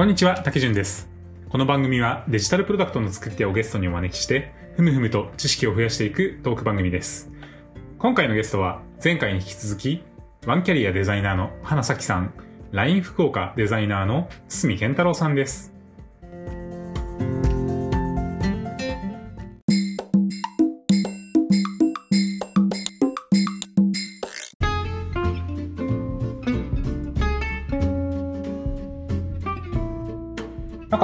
こんにちは、竹潤です。この番組はデジタルプロダクトの作り手をゲストにお招きして、ふむふむと知識を増やしていくトーク番組です。今回のゲストは前回に引き続き、ワンキャリアデザイナーの花咲さん、LINE 福岡デザイナーの堤健太郎さんです。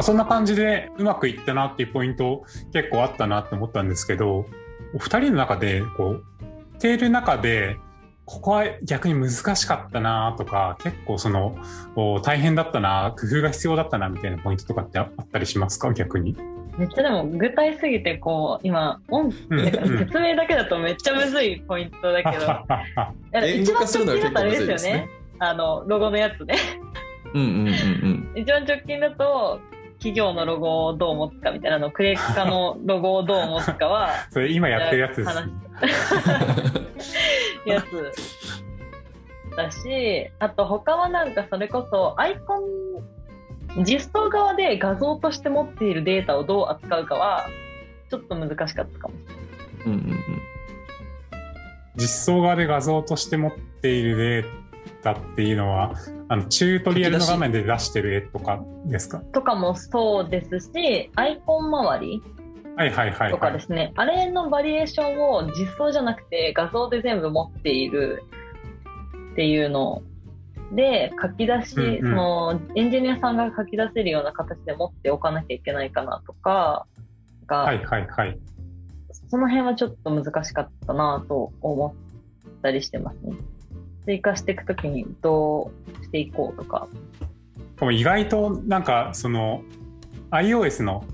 そんな感じでうまくいったなっていうポイント結構あったなって思ったんですけど、お二人の中で、こう、ている中で、ここは逆に難しかったなとか、結構その、お大変だったな、工夫が必要だったなみたいなポイントとかってあったりしますか？逆に。めっちゃでも具体すぎてこう今音う説明だけだとめっちゃむずいポイントだけど 一番直近だとあれですよね。ね。あのロゴのやつね。うんうんうん。一番直近だと企業のロゴをどう持つかみたいなのクレカのロゴをどう持つかは それ今やってるやつです、ね。やつだしあと他はなんかそれこそアイコン実装側で画像として持っているデータをどう扱うかはちょっと難しかったかもしれないうんうんうん実装側で画像として持っているデータっていうのは、あの、チュートリアルの画面で出してる絵とかですか？とかもそうですしアイコン周りはいはいはい、とかはい。ですね、あれのバリエーションを実装じゃなくて画像で全部持っているっていうので書き出し、うんうんそのエンジニアさんが書き出せるような形で持っておかなきゃいけないかなとかが、はいはいはい。その辺はちょっと難しかったなと思ったりしてますね。追加していくときにどうしていこうとか。でも意外となんかその iOS の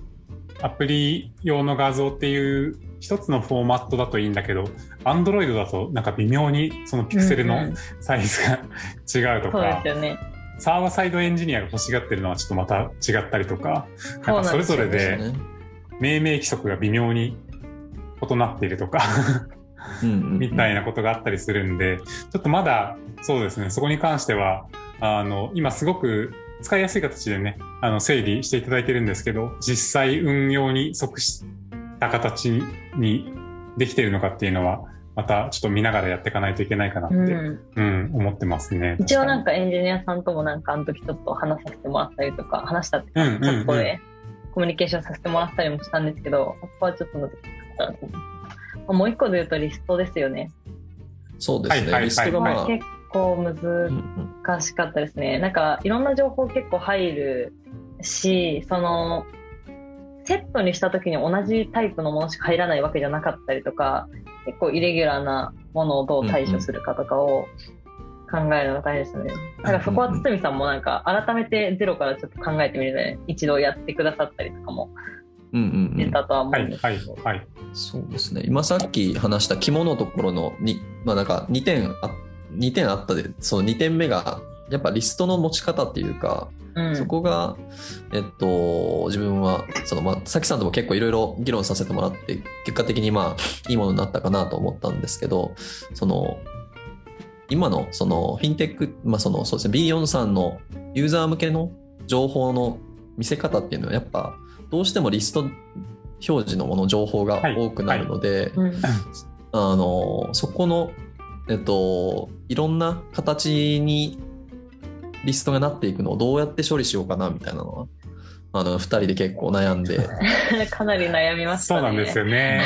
アプリ用の画像っていう一つのフォーマットだといいんだけど Android だとなんか微妙にそのピクセルのうんうん。サイズが違うとそうでかすよね。サーバーサイドエンジニアが欲しがってるのはちょっとまた違ったりとかそうん。なんかそれぞれで命名規則が微妙に異なっているとかみたいなことがあったりするんで、ちょっとまだそうですね、そこに関しては、あの、今すごく使いやすい形でね、あの、整理していただいてるんですけど、実際運用に即した形にできているのかっていうのは、またちょっと見ながらやっていかないといけないかなって、ううん、ん思ってますね。一応なんかかエンジニアさんともなんかあの時ちょっと話させてもらったりとか話したってに、うんうんチャットうん。でコミュニケーションさせてもらったりもしたんですけど、そこはちょっと難しかったなと思いますまあもう一個で言うとリストですよね。そうですねはいはいはいリストがまあ結構うん難しかったですね。なんかいろんな情報結構入るし、そのセットにした時に同じタイプのものしか入らないわけじゃなかったりとか、結構イレギュラーなものをどう対処するかとかを考えるのが大変ですよね。だからそこは堤さんもなんか改めてゼロからちょっと考えてみるので、一度やってくださったりとかもうんうんうん出たとは思はいうんですはいけど。はい。そうですね。今さっき話した肝のところのにまあなんか2点あ2点あったでその2点目がやっぱリストの持ち方っていうかうん。そこが、えっと、自分は、その、まあ、さきさんとも結構いろいろ議論させてもらって、結果的にまあ、いいものになったかなと思ったんですけど、その、今の、その、フィンテック、まあ、その、そうですね、B4 さんのユーザー向けの情報の見せ方っていうのは、やっぱ、どうしてもリスト表示のもの、情報が多くなるので、うん。あのそこの、えっと、いろんな形にリストがなっていくのをどうやって処理しようかなみたいなのはあの2人で結構悩んで。かなり悩みましたね。そうなんですよね。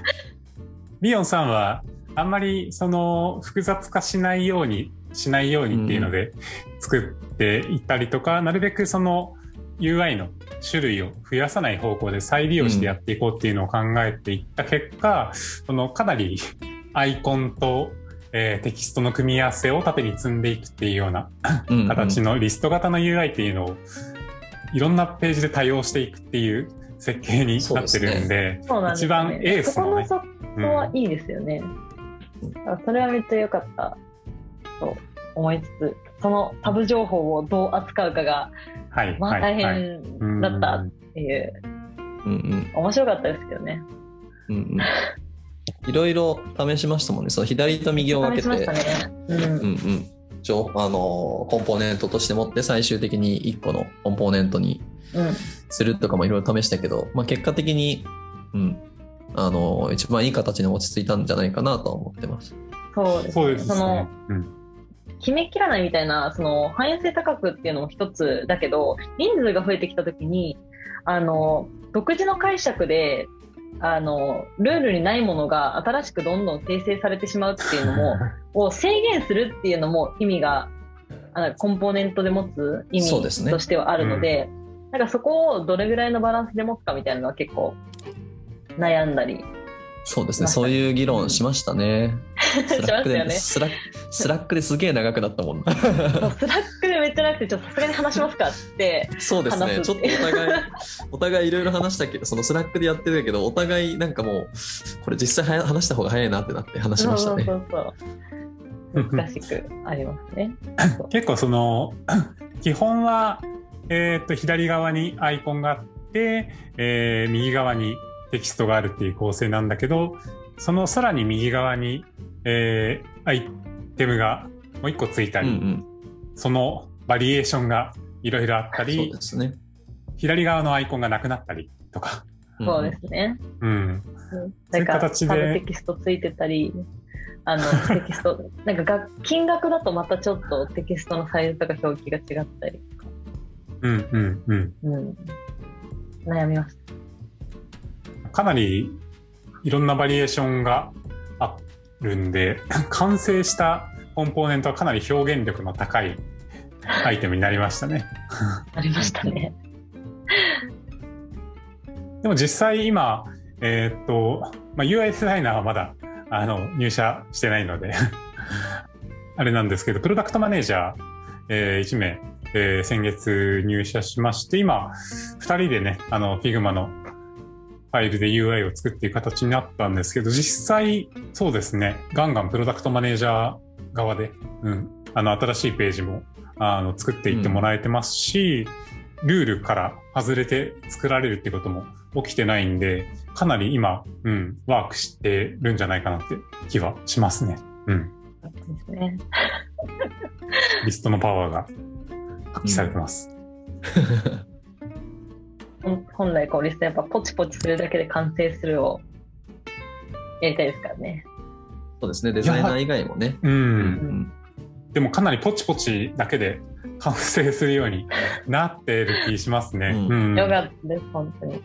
ビヨンさんはあんまりその複雑化しないようにしないようにっていうので作っていったりとか、なるべくその UI の種類を増やさない方向で再利用してやっていこうっていうのを考えていった結果、そのかなりアイコンと、えーテキストの組み合わせを縦に積んでいくっていうようなうんうん。形のリスト型の UI っていうのをいろんなページで多用していくっていう設計になってるんで、そうなんです一番エースのね。そこのそこはいいですよね。あそれはめっちゃ良かったと思いつつ、そのタブ情報をどう扱うかが、はい、まあ大はいはい変だったっていう、うんうん面白かったですけどね。うんうん いろいろ試しましたもんねその左と右を分けて、試しましたね。うんうんうん、情あのコンポーネントとして持って最終的に1個のコンポーネントにうん。するとかもいろいろ試したけど、まあ、結果的に、うん、あの一番いい形に落ち着いたんじゃないかなとは思ってます。そうですそうですそ。うん。決めきらないみたいな、その、汎用性高くっていうのも一つだけど、人数が増えてきたときに、あの、独自の解釈で、あの、ルールにないものが新しくどんどん生成されてしまうっていうのも、を制限するっていうのも意味が、あのコンポーネントで持つ意味としてはあるので、なんかそこをどれぐらいのバランスで持つかみたいなのは結構悩んだり。そうですね、そういう議論しましたね。スラックで、ねスラックスラックですげえ長くなったもんスラックでめっちゃなくて、ちょっとさすがに話しますかって。そうですね、ちょっとお互い、お互いいろいろ話したけど、そのスラックでやってるけど、お互いなんかもう、これ実際は話した方が早いなってなって話しましたね。そうそうそう。難しくありますね。結構その 基本は、えー、と左側にアイコンがあって、えー右側にテキストがあるっていう構成なんだけどそのさらに右側に、えーアイテムがもう一個ついたり、うんうん、そのバリエーションがいろいろあったそうりですね。左側のアイコンがなくなったりとか、そうですね。うん、うん。そういうなんか、形でテキストついてたり、あの、テキスト、なんかが、金額だとまたちょっとテキストのサイズとか表記が違ったりとか、うんうんうん。うん。悩みましかなりいろんなバリエーションがあるんで 完成したコンポーネントはかなり表現力の高いアイテムになりましたね。た。ありましたね。でも実際今、えーっと、まあ、UI デザイナーはまだあの入社してないので あれなんですけど、プロダクトマネージャー、え1名、えー先月入社しまして、今、2人でね、あの、Figma のファイルで UI を作っていく形になったんですけど、実際、そうですね、ガンガンプロダクトマネージャー側で、うん、あの、新しいページも、あの、作っていってもらえてますし、ルールから外れて作られるってことも起きてないんで、かなり今、うん、ワークしてるんじゃないかなって気はしますね。うん。ですね。リストのパワーが発揮されてます。ほ ん本来こうリストやっぱポチポチするだけで完成するをやりたいですからね。そうですね、デザイナー以外もね。うん。うんでもかなりポチポチだけで完成するようになってる気しますね。ううん。よかったです、本当に。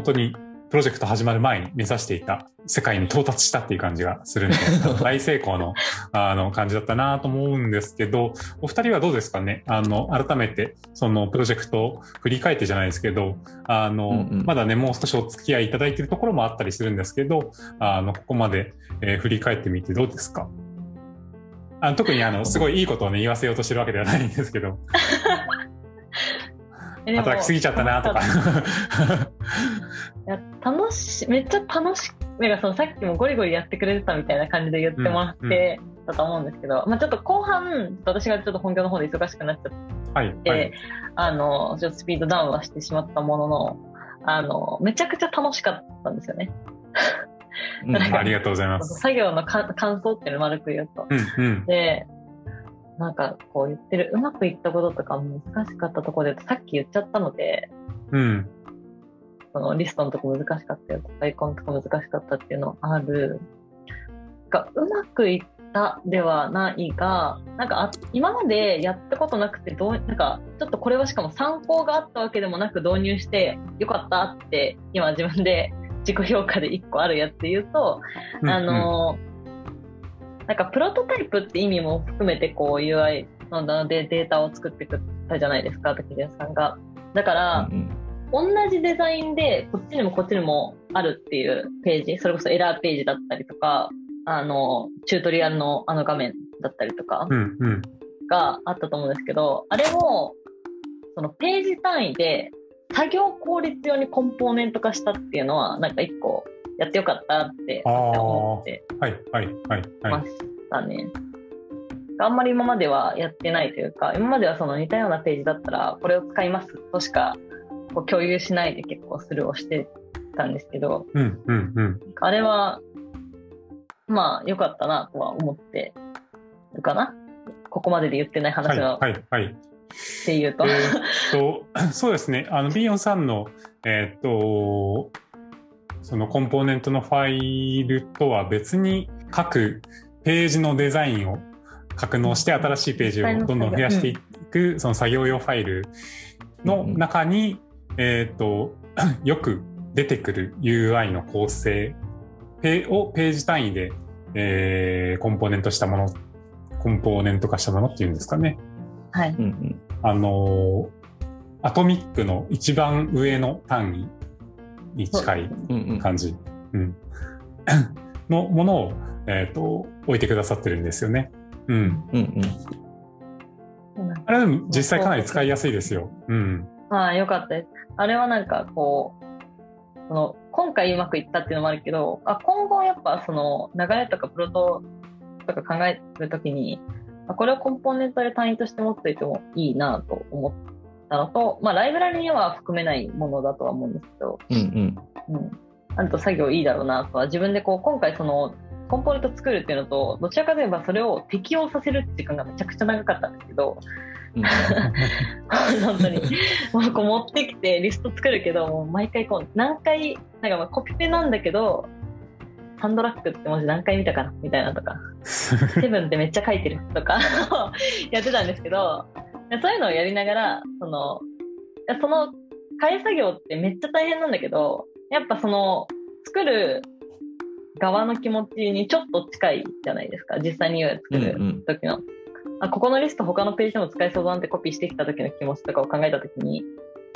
本当にプロジェクト始まる前に目指していた世界に到達したっていう感じがするんで、大成功のあの感じだったなと思うんですけど、お二人はどうですかね？あの、改めてそのプロジェクトを振り返ってじゃないですけど、あの、うんうん。まだね、もう少しお付き合いいただいているところもあったりするんですけど、あの、ここまで、えー振り返ってみてどうですか？あの特にあの、すごいいいことをね、言わせようとしてるわけではないんですけど、働きすぎちゃったなとか。いや楽しめっちゃ楽しなんかそのさっきもゴリゴリやってくれてたみたいな感じで言ってもらってたと思うんですけど、まあ、ちょっと後半私がちょっと本業の方で忙しくなっちゃっはい、て、はい。あのちょっとスピードダウンはしてしまったもののあのめちゃくちゃ楽しかったんですよね。うんありがとうございます。作業のか感想っていうのを丸く言うと。うん、うん。でなんかこう言ってるうまくいったこととか難しかったところでさっき言っちゃったのでうん。そのリストのとこ難しかったよとか、アイコンとか難しかったっていうのある。がうまくいったではないが、なんかあ今までやったことなくてどう、なんかちょっとこれはしかも参考があったわけでもなく導入してよかったって今自分で 自己評価で1個あるやつで言うと、うんあ、のなんかプロトタイプって意味も含めてこう UI のでデータを作ってくったじゃないですか、竹谷さんが。だから、うん同じデザインでこっちにもこっちにもあるっていうページ、それこそエラーページだったりとか、あの、チュートリアルのあの画面だったりとかうん、うん。があったと思うんですけど、あれを、そのページ単位で作業効率用にコンポーネント化したっていうのは、なんか一個やってよかったって思ってはい、はい、はい、はい。ましたね。あんまり今まではやってないというか、今まではその似たようなページだったら、これを使いますとしかこう共有しないで結構スルーをしてたんですけど、うんうんうん。あれは、まあ良かったなとは思ってるかな？ここまでで言ってないはい話は、はいはい。っていうと。えと、そうですね。あの、B4 さんの、えーっと、そのコンポーネントのファイルとは別に各ページのデザインを格納して新しいページをどんどん増やしていく、その作業用ファイルの中に、えーっと、よく出てくる UI の構成ペをページ単位で、えーコンポーネントしたもの、コンポーネント化したものっていうんですかね。はい。うんうんあのーアトミックの一番上の単位に近いうんうん感じ、うん、のものを、えっ、と、置いてくださってるんですよね。うん。うんうんあれでも実際かなり使いやすいですよ。うん。まあよかったです。あれはなんかこう、その今回うまくいったっていうのもあるけど、あ今後やっぱその流れとかプロトとか考えるときに、あこれをコンポーネントで単位として持っておいてもいいなと思ったのと、まあライブラリには含めないものだとは思うんですけど、うんうんうん。あと作業いいだろうなとは自分でこう今回そのコンポーネント作るっていうのと、どちらかといえばそれを適用させる時間がめちゃくちゃ長かったんですけど、うん。本当に。もうこう持ってきてリスト作るけどもう毎回こう何回なんかまあコピペなんだけどサンドラックって文字何回見たかな？みたいなとか。セブンってめっちゃ書いてるとか やってたんですけどそういうのをやりながらそのその変え作業ってめっちゃ大変なんだけどやっぱその作る側の気持ちにちょっと近いじゃないですか。実際に UI を作る時の。あここのリスト他のページでも使えそうだなってコピーしてきた時の気持ちとかを考えた時に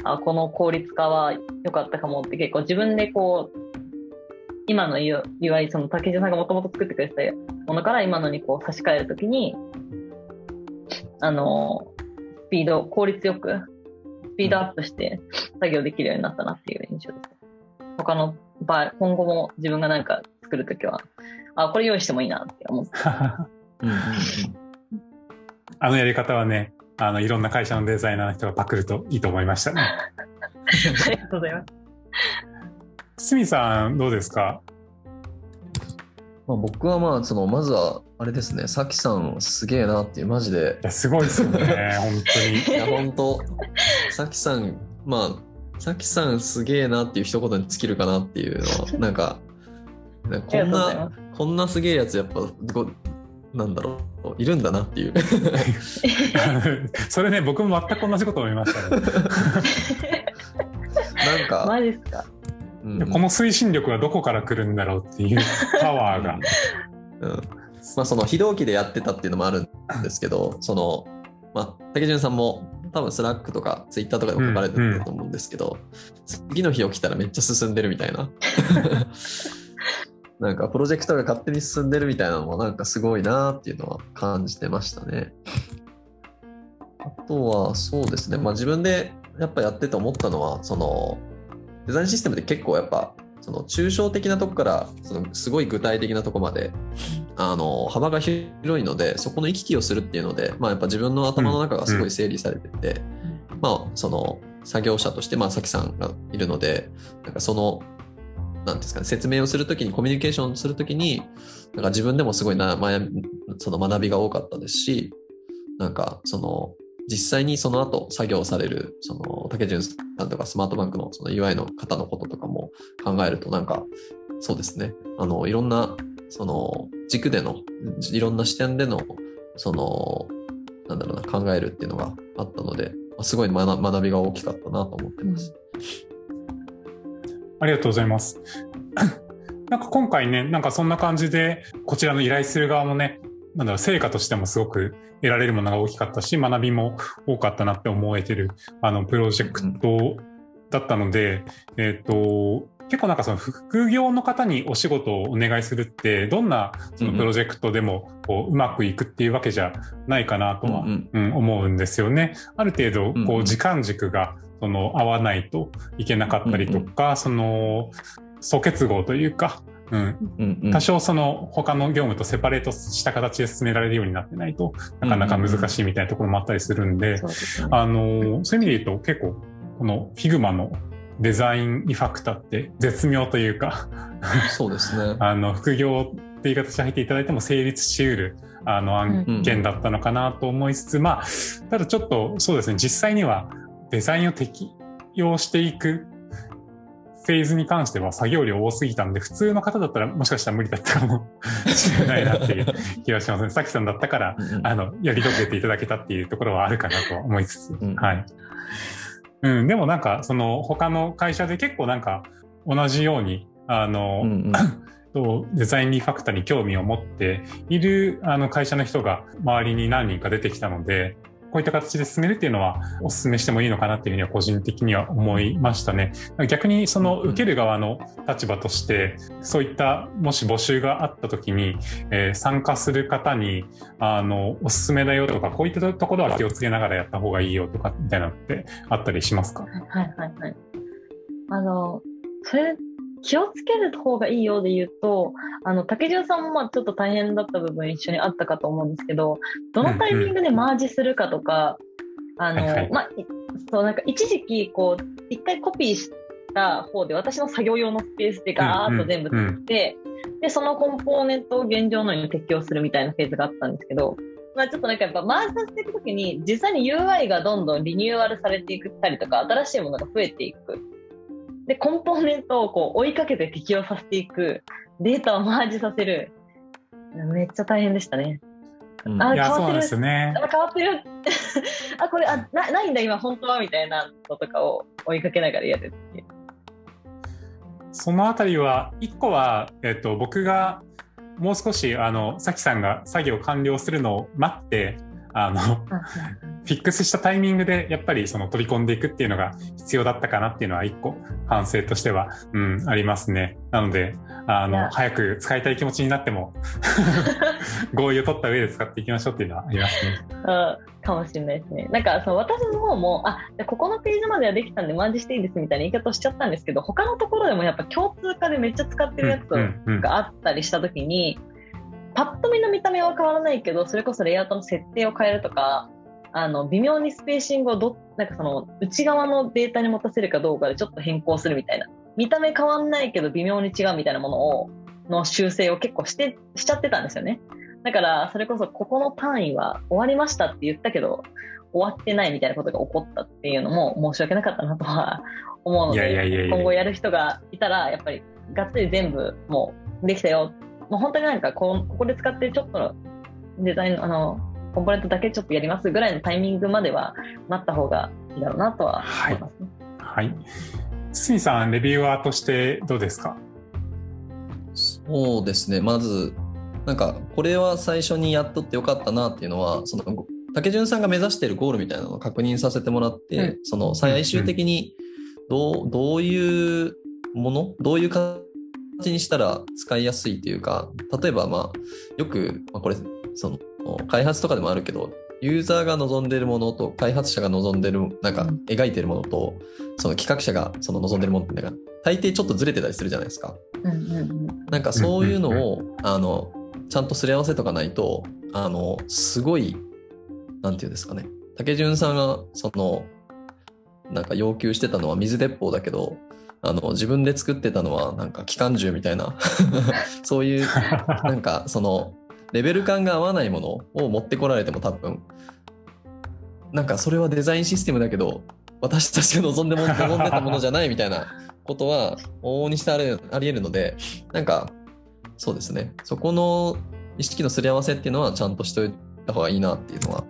あこの効率化は良かったかもって結構自分でこう今の UI その竹地さんがもともと作ってくれてたものから今のにこう差し替える時にあのスピード効率よくスピードアップして作業できるようになったなっていう印象です。他の場合今後も自分が何か作る時はあこれ用意してもいいなって思って。あのやり方はね、あの、いろんな会社のデザイナーの人がパクるといいと思いましたね。ありがとうございます。すみさん、どうですか？まあ、僕はまあそのまずはあれですね。さきさんすげえなっていう。マジで。いや、すごいですよね、本当に。いや本当。さきさんまあさきさんすげえなっていう一言に尽きるかなっていうのはなんか なんかありこんなこんなすげえやつやっぱこなんだろういるんだなっていう。それね、僕も全く同じこと思いましたね。なんか、マジっすか？この推進力はどこから来るんだろうっていうパワーが。うん。まあ、その非同期でやってたっていうのもあるんですけど、その、まあ、竹潤さんも多分スラックとかツイッターとかでも書かれてると思うんですけど、次の日起きたらめっちゃ進んでるみたいな。なんかプロジェクトが勝手に進んでるみたいなのもなんかすごいなっていうのは感じてましたね。あとはそうですね、まあ、自分でやっぱやってて思ったのはそのデザインシステムって結構やっぱその抽象的なとこからそのすごい具体的なとこまであの幅が広いのでそこの行き来をするっていうので、まあ、やっぱ自分の頭の中がすごい整理されてて、まあその作業者としてまあさきさんがいるのでなんかそのなんですかね、説明をするときにコミュニケーションするときになんか自分でもすごいな学びその学びが多かったですしなんかその実際にその後作業されるその竹潤さんとかスマートバンクのその UI の方のこととかも考えるとなんかそうですね。あのいろんなその軸でのいろんな視点でのそのなんだろうな考えるっていうのがあったので、ますごい学びが大きかったなと思ってます。ありがとうございます。なんか今回ね、なんかそんな感じで、こちらの依頼する側もね、なんだろう、成果としてもすごく得られるものが大きかったし、学びも多かったなって思えてる、あの、プロジェクトだったので、えっ、と、結構なんかその副業の方にお仕事をお願いするって、どんなそのプロジェクトでもこううまくいくっていうわけじゃないかなとは、うんうん。思うんですよね。ある程度こう時間軸がその合わないといけなかったりとか、その素結合というかうん、多少その他の業務とセパレートした形で進められるようになってないとなかなか難しいみたいなところもあったりするんで。あのそういう意味で言うと結構この Figma のデザインリファクターって絶妙というかそうですね。あの副業っていう形で入っていただいても成立しうるあの案件だったのかなと思いつつ、まあただちょっとそうですね実際にはデザインを適用していくフェーズに関しては作業量多すぎたんで普通の方だったらもしかしたら無理だったかも しれないなっていう 気がしますね。さきさんだったからうんうんあのやり遂げていただけたっていうところはあるかなと思いつつ、うんはい。うん、でもなんかその他の会社で結構なんか同じようにあの、うんうん。とデザインリファクターに興味を持っているあの会社の人が周りに何人か出てきたので、こういった形で進めるっていうのはお勧めしてもいいのかなっていうふうには個人的には思いましたね。逆にそのうん受ける側の立場として、そういったもし募集があった時に、えー参加する方に、あの、おすすめだよとか、こういったところは気をつけながらやった方がいいよとかみたいなのってあったりしますか？はいはいはい。あの、それ、気をつける方がいいようで言うと、あの、竹潤さんもまあちょっと大変だった部分一緒にあったかと思うんですけど、どのタイミングでマージするかとか、一時期、こう、一回コピーした方で私の作業用のスペースでガーッと全部作って、で、そのコンポーネントを現状のように適用するみたいなフェーズがあったんですけど、まあちょっとなんかやっぱマージさせていくときに実際に UI がどんどんリニューアルされていくたりとか新しいものが増えていく。で、コンポーネントをこう追いかけて適用させていく。データをマージさせる。めっちゃ大変でしたね。うんあいや、変わってるそうなんですよね。あ変わってる。あ、これ、あ、な、ないんだ今本当はみたいなのとかを追いかけながらやるっていう。そのあたりは、一個は、えっと、僕がもう少し、あの、さきさんが作業完了するのを待って、あの、フィックスしたタイミングでやっぱりその取り込んでいくっていうのが必要だったかなっていうのは一個反省としては、うん、ありますね。なので、あの、早く使いたい気持ちになっても 合意を取った上で使っていきましょうっていうのはありますね。あかもしれないですね。なんか、その私の方も、あ、ここのページまではできたんでマージしていいですみたいな言い方をしちゃったんですけど、他のところでもやっぱ共通化でめっちゃ使ってるやつうんうんうんがあったりしたときに、パッと見の見た目は変わらないけど、それこそレイアウトの設定を変えるとか、あの、微妙にスペーシングをど、なんかその、内側のデータに持たせるかどうかでちょっと変更するみたいな。見た目変わんないけど微妙に違うみたいなものを、の修正を結構して、しちゃってたんですよね。だから、それこそここの単位は終わりましたって言ったけど、終わってないみたいなことが起こったっていうのも申し訳なかったなとは思うので、や今後やる人がいたら、やっぱりがっつり全部もうできたよ。もう本当になんかこうここで使ってるちょっとのデザインの、あの、コンポーネントだけちょっとやりますぐらいのタイミングまでは待った方がいいだろうなとは思いますね。はい。堤さん、レビューアーとしてどうですか？そうですね。まず、なんか、これは最初にやっとってよかったなっていうのは、その、竹潤さんが目指しているゴールみたいなのを確認させてもらって、うんその、最終的にどう、どういうものどういう形にしたら使いやすいというか、例えば、まあ、よく、まあ、これ、その、開発とかでもあるけど、ユーザーが望んでいるものと開発者が望んでいる、なんかうん描いているものと、その企画者がその望んでいるものって、なんか大抵ちょっとずれてたりするじゃないですか。なんかそういうのを、あの、ちゃんとすり合わせとかないと、あの、すごい、なんていうんですかね。竹潤さんが、その、なんか要求してたのは水鉄砲だけど、あの、自分で作ってたのは、なんか機関銃みたいな、そういう、なんかその、レベル感が合わないものを持ってこられても多分、なんかそれはデザインシステムだけど、私たちが望んでも望んでたものじゃないみたいなことは往々にしてありあり得るので、なんか、そうですね、そこの意識のすり合わせっていうのはちゃんとしておいた方がいいなっていうのは、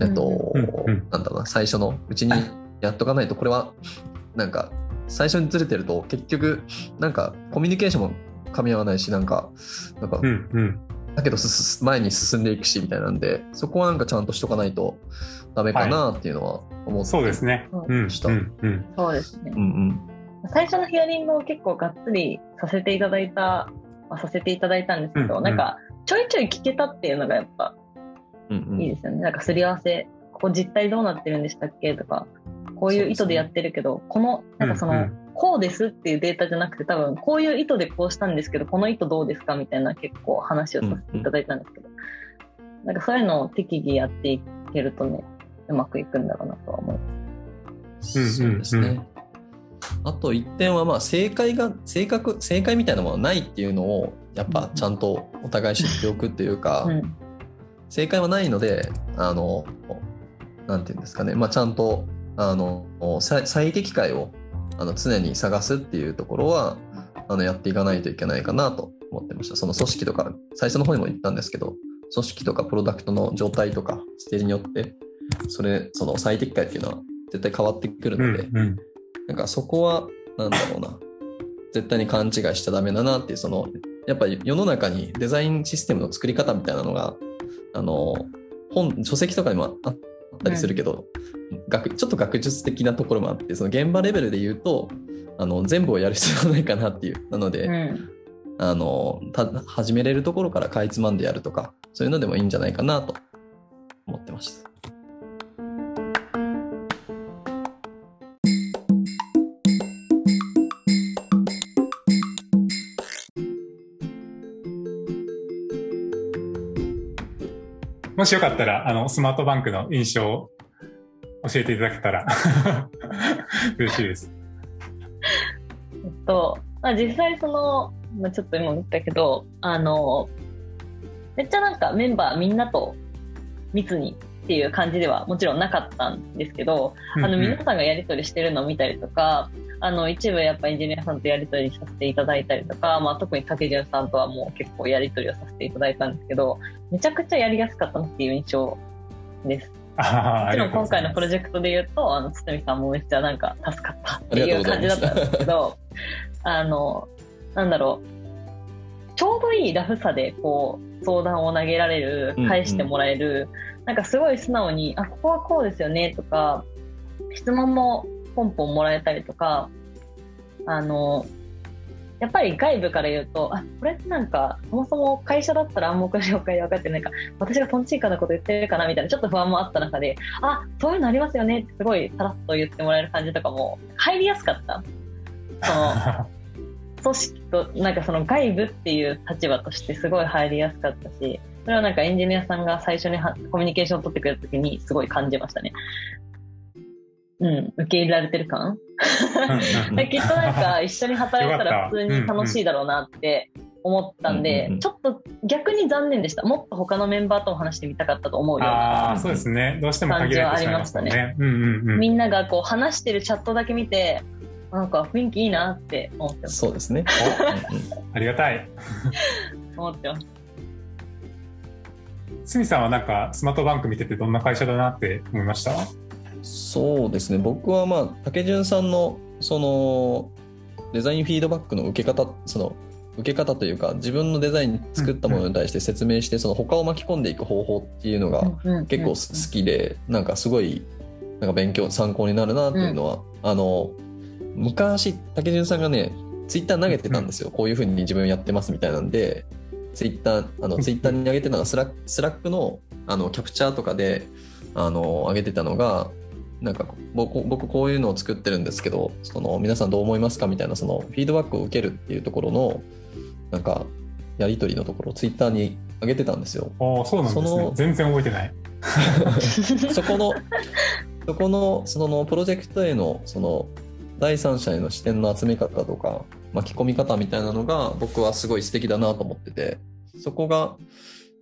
えっとうんうん、なんだろうな、最初のうちにやっとかないと、これは、なんか、最初にずれてると、結局、なんか、コミュニケーションも噛み合わないし、なんか、なんかう、んうん。だけどすす前に進んでいくしみたいなんでそこはなんかちゃんとしとかないとダメかなっていうのは思って、そうですね。うんしたうんうん。そうですね。うんうん最初のヒアリングを結構がっつりさせていただいた、まあ、させていただいたんですけど、うんうんなんかちょいちょい聞けたっていうのがやっぱうんうんいいですよね。なんかすり合わせ、ここ実態どうなってるんでしたっけとか、こういう意図でやってるけど、この、なんかその、うんうんこうですっていうデータじゃなくて多分こういう意図でこうしたんですけどこの意図どうですかみたいな結構話をさせていただいたんですけど、なんかそういうのを適宜やっていけるとねうまくいくんだろうなとは思います。そうですね。うんうんうんあと一点はまあ正解が正確正解みたいなものはないっていうのをやっぱちゃんとお互い知っておくっていうか、うん正解はないのであのなんていうんですかね、まあ、ちゃんとあの最最適解をあの常に探すっていうところはあのやっていかないといけないかなと思ってました。その組織とか最初の方にも言ったんですけど組織とかプロダクトの状態とかステージによってそれその最適解っていうのは絶対変わってくるうんので、うん。なんかそこはなんだろうな。絶対に勘違いしちゃダメだなっていうそのやっぱり世の中にデザインシステムの作り方みたいなのがあの本書籍とかにもあったりするけど、学ちょっと学術的なところもあってその現場レベルで言うとあの全部をやる必要はないかなっていうなので、うんあのた始めれるところからかいつまんでやるとかそういうのでもいいんじゃないかなと思ってました。もしよかったら、あの、スマートバンクの印象を教えていただけたら 嬉しいです。えっと、まあ、実際その、まあ、ちょっと今言ったけど、あの、めっちゃなんかメンバーみんなと密にっていう感じではもちろんなかったんですけど、あの皆さんがやり取りしてるのを見たりとか、あの一部やっぱエンジニアさんとやり取りさせていただいたりとか、まあ、特に竹潤さんとはもう結構やり取りをさせていただいたんですけど、めちゃくちゃやりやすかったなっていう印象です。もちろん今回のプロジジェクトで言うと、あの、堤さんもめっちゃなんか助かったっていう感じだったんですけど、あの、なんだろう、ちょうどいいラフさでこう、相談を投げられるうんう、ん。返してもらえる、なんかすごい素直に、あ、ここはこうですよねとか、質問もポンポンもらえたりとか、あの、やっぱり外部から言うと、あ、これってなんか、そもそも会社だったら暗黙の了解で分かってないか、私がトンチンカンなこと言ってるかなみたいな、ちょっと不安もあった中で、あ、そういうのありますよねってすごいさらっと言ってもらえる感じとかも、入りやすかった。その、組織と、なんかその外部っていう立場としてすごい入りやすかったし、それはなんかエンジニアさんが最初にはコミュニケーションを取ってくれた時にすごい感じましたね。うん、受け入れられてる感？できっとなんか一緒に働いたら普通に楽しいだろうなって思ったんでうん、ちょっと逆に残念でした。もっと他のメンバーとも話してみたかったと思うようあなあ、そうですね。どうしても限られてしまいますもん感じはね。うんうんうん。みんながこう話してるチャットだけ見て、なんか雰囲気いいなって思ってます。そうですね。ありがたい。思ってます。すみさんはなんかスマートバンク見ててどんな会社だなって思いました？そうですね。僕はまあ竹潤さんのそのデザインフィードバックの受け方その受け方というか自分のデザイン作ったものに対して説明してその他を巻き込んでいく方法っていうのが結構好きでなんかすごいなんか勉強参考になるなっていうのは、あの昔竹潤さんがねツイッター投げてたんですよ、こういうふうに自分やってますみたいなんでツイッターあのツイッターに上げてたのがスラックスラックのあのキャプチャーとかであの上げてたのがなんか僕僕こういうのを作ってるんですけどその皆さんどう思いますかみたいなそのフィードバックを受けるっていうところのなんかやり取りのところをツイッターに上げてたんですよ。おーそうなんですその。ね全然覚えてない。そこのそこのそのプロジェクトへのその第三者への視点の集め方とか巻き込み方みたいなのが僕はすごい素敵だなと思っててそこが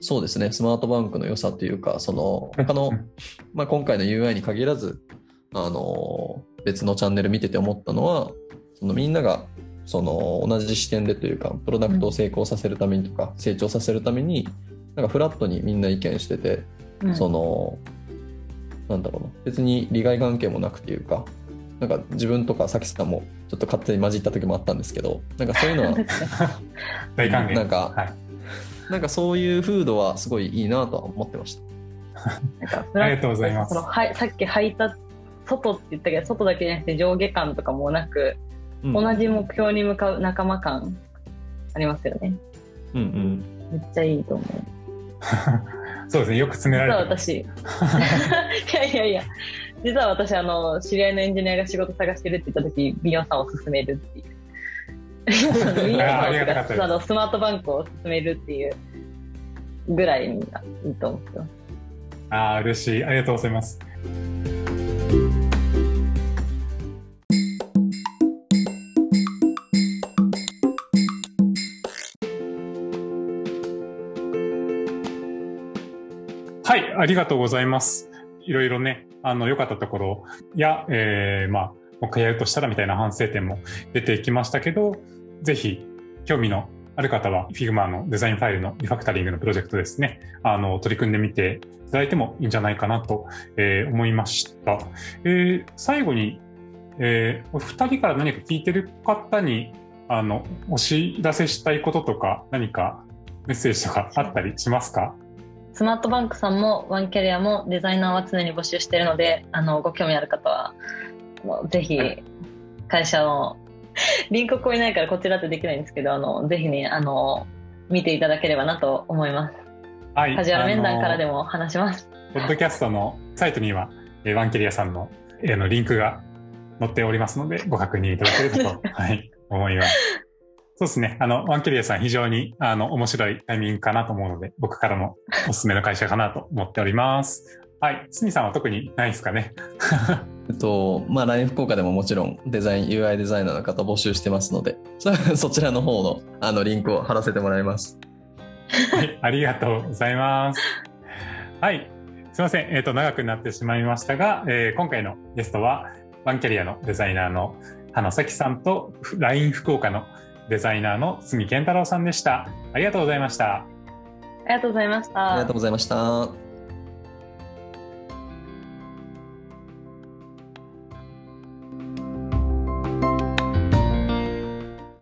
そうですね。スマートバンクの良さというかその他の、まあ、今回の UI に限らずあの別のチャンネル見てて思ったのはそのみんながその同じ視点でというかプロダクトを成功させるためにとか、成長させるためになんかフラットにみんな意見しててうん。そのなんだろうな。別に利害関係もなくていうかなんか自分とかさきさんもちょっと勝手に混じった時もあったんですけどなんかそういうのは 大歓迎。なんかはい。なんかそういう風土はすごいいいなとは思ってました。なんかありがとうございますはいさっき履いた外って言ったけど外だけじゃなくて上下感とかもなく、うん同じ目標に向かう仲間感ありますよねうんうんめっちゃいいと思う そうですね。よく詰められてます。私 いやいやいや実は私、あの、知り合いのエンジニアが仕事探してるって言った時、ビヨンさんを勧めるっていう。ビヨンさんをあのスマートバンクを勧めるっていうぐらいにいいと思ってます。ああ、嬉しい。ありがとうございます。はい、ありがとうございます。いろいろね、あの、良かったところや、えー、まあ、もう一回やるとしたらみたいな反省点も出てきましたけど、ぜひ、興味のある方は Figma のデザインファイルのリファクタリングのプロジェクトですね、あの、取り組んでみていただいてもいいんじゃないかなと、えー、思いました。えー、最後に、えー、お二人から何か聞いてる方に、あの、お知らせしたいこととか、何かメッセージとかあったりしますか？スマートバンクさんもワンキャリアもデザイナーは常に募集しているので、あの、ご興味ある方は、もうぜひ、会社の、リンクこいないからこちらってできないんですけど、あの、ぜひね、あの、見ていただければなと思います。はい。カジュアル面談からでも話します。ポッドキャストのサイトには、ワンキャリアさんののリンクが載っておりますので、ご確認いただければと、はい、思います。そうですね。あの、ワンキャリアさん非常に、あの、面白いタイミングかなと思うので、僕からもおすすめの会社かなと思っております。はい。つみさんは特にないですかね。えっと、まあ、LINE 福岡でももちろんデザイン、UI デザイナーの方募集してますので、そちらの方の、あの、リンクを貼らせてもらいます。はい。ありがとうございます。はい。すいません。えっ、ー、と、長くなってしまいましたが、えー、今回のゲストは、ワンキャリアのデザイナーの花咲さんと、LINE 福岡のデザイナーの角健太郎さんでした。ありがとうございました。ありがとうございました。ありがとうございました。